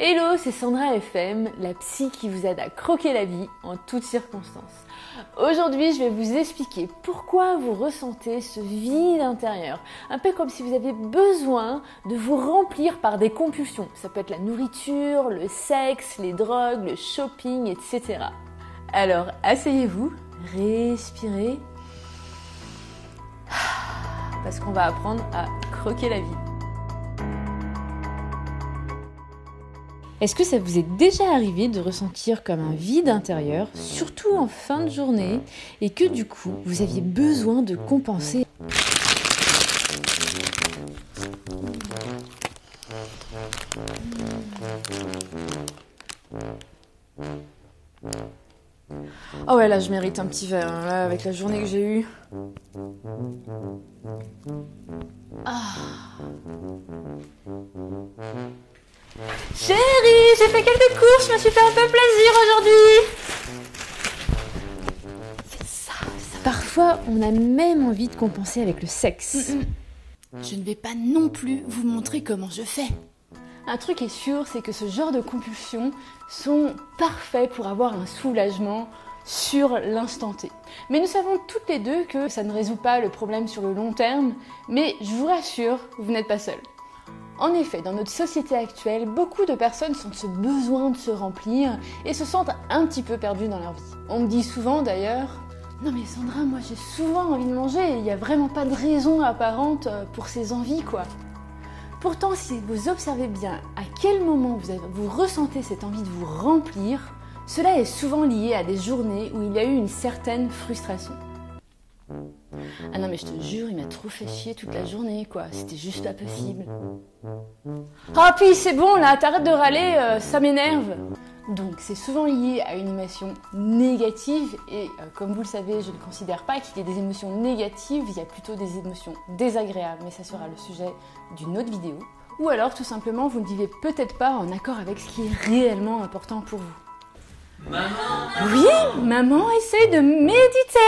Hello, c'est Sandra FM, la psy qui vous aide à croquer la vie en toutes circonstances. Aujourd'hui, je vais vous expliquer pourquoi vous ressentez ce vide intérieur. Un peu comme si vous aviez besoin de vous remplir par des compulsions. Ça peut être la nourriture, le sexe, les drogues, le shopping, etc. Alors, asseyez-vous, respirez. Parce qu'on va apprendre à croquer la vie. Est-ce que ça vous est déjà arrivé de ressentir comme un vide intérieur, surtout en fin de journée, et que du coup vous aviez besoin de compenser Oh ouais là je mérite un petit verre hein, là avec la journée que j'ai eue. Ah. Chérie, j'ai fait quelques courses, je me suis fait un peu plaisir aujourd'hui. C'est ça, ça. Parfois, on a même envie de compenser avec le sexe. Mm, mm. Je ne vais pas non plus vous montrer comment je fais. Un truc est sûr, c'est que ce genre de compulsions sont parfaits pour avoir un soulagement sur l'instant T. Mais nous savons toutes les deux que ça ne résout pas le problème sur le long terme, mais je vous rassure, vous n'êtes pas seul. En effet, dans notre société actuelle, beaucoup de personnes sentent ce besoin de se remplir et se sentent un petit peu perdues dans leur vie. On me dit souvent d'ailleurs Non mais Sandra, moi j'ai souvent envie de manger et il n'y a vraiment pas de raison apparente euh, pour ces envies quoi. Pourtant, si vous observez bien à quel moment vous, vous ressentez cette envie de vous remplir, cela est souvent lié à des journées où il y a eu une certaine frustration. Ah non mais je te jure, il m'a trop fait chier toute la journée quoi, c'était juste pas possible. Ah puis c'est bon là, t'arrêtes de râler, euh, ça m'énerve. Donc c'est souvent lié à une émotion négative et euh, comme vous le savez, je ne considère pas qu'il y ait des émotions négatives, il y a plutôt des émotions désagréables, mais ça sera le sujet d'une autre vidéo. Ou alors tout simplement vous ne vivez peut-être pas en accord avec ce qui est réellement important pour vous. Maman Oui, maman essaie de méditer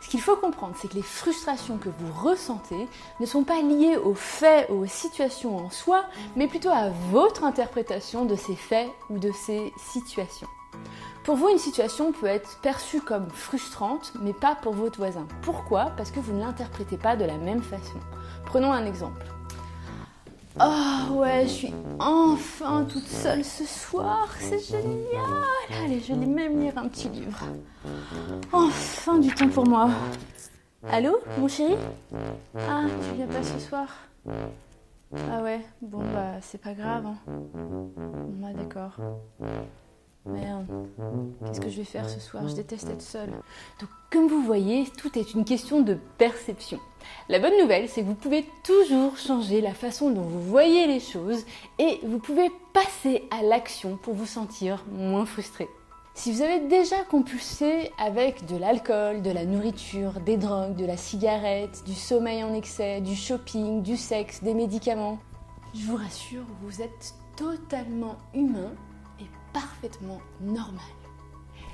Ce qu'il faut comprendre, c'est que les frustrations que vous ressentez ne sont pas liées aux faits ou aux situations en soi, mais plutôt à votre interprétation de ces faits ou de ces situations. Pour vous, une situation peut être perçue comme frustrante, mais pas pour votre voisin. Pourquoi? Parce que vous ne l'interprétez pas de la même façon. Prenons un exemple. Oh ouais, je suis enfin toute seule ce soir, c'est génial. Allez, je vais même lire un petit livre. Enfin du temps pour moi. Allô, mon chéri? Ah, tu viens pas ce soir? Ah ouais, bon bah c'est pas grave. Hein. Bah d'accord. Merde, qu'est-ce que je vais faire ce soir? Je déteste être seule. Donc, comme vous voyez, tout est une question de perception. La bonne nouvelle, c'est que vous pouvez toujours changer la façon dont vous voyez les choses et vous pouvez passer à l'action pour vous sentir moins frustré. Si vous avez déjà compulsé avec de l'alcool, de la nourriture, des drogues, de la cigarette, du sommeil en excès, du shopping, du sexe, des médicaments, je vous rassure, vous êtes totalement humain parfaitement normal.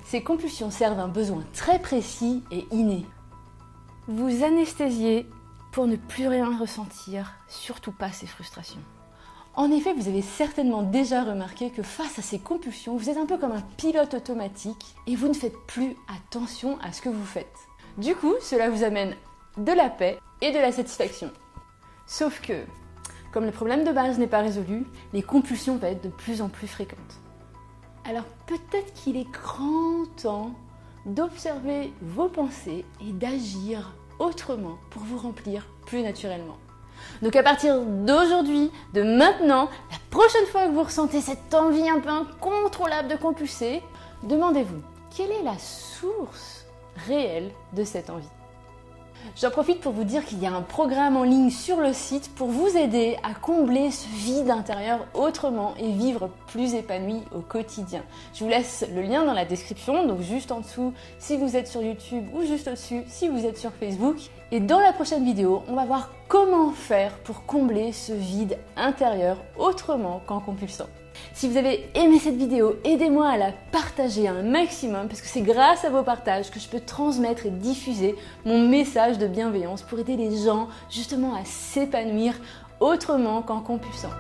Ces compulsions servent un besoin très précis et inné. Vous anesthésiez pour ne plus rien ressentir, surtout pas ces frustrations. En effet, vous avez certainement déjà remarqué que face à ces compulsions, vous êtes un peu comme un pilote automatique et vous ne faites plus attention à ce que vous faites. Du coup, cela vous amène de la paix et de la satisfaction. Sauf que, comme le problème de base n'est pas résolu, les compulsions vont être de plus en plus fréquentes. Alors peut-être qu'il est grand temps d'observer vos pensées et d'agir autrement pour vous remplir plus naturellement. Donc à partir d'aujourd'hui, de maintenant, la prochaine fois que vous ressentez cette envie un peu incontrôlable de compulser, demandez-vous quelle est la source réelle de cette envie? J'en profite pour vous dire qu'il y a un programme en ligne sur le site pour vous aider à combler ce vide intérieur autrement et vivre plus épanoui au quotidien. Je vous laisse le lien dans la description, donc juste en dessous si vous êtes sur YouTube ou juste au-dessus si vous êtes sur Facebook. Et dans la prochaine vidéo, on va voir comment faire pour combler ce vide intérieur autrement qu'en compulsant. Si vous avez aimé cette vidéo, aidez-moi à la partager un maximum parce que c'est grâce à vos partages que je peux transmettre et diffuser mon message de bienveillance pour aider les gens justement à s'épanouir autrement qu'en compulsant.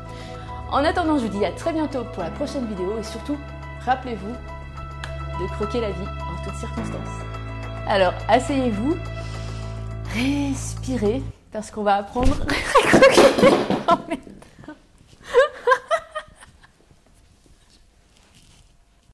En attendant, je vous dis à très bientôt pour la prochaine vidéo et surtout, rappelez-vous de croquer la vie en toutes circonstances. Alors, asseyez-vous, respirez parce qu'on va apprendre à croquer.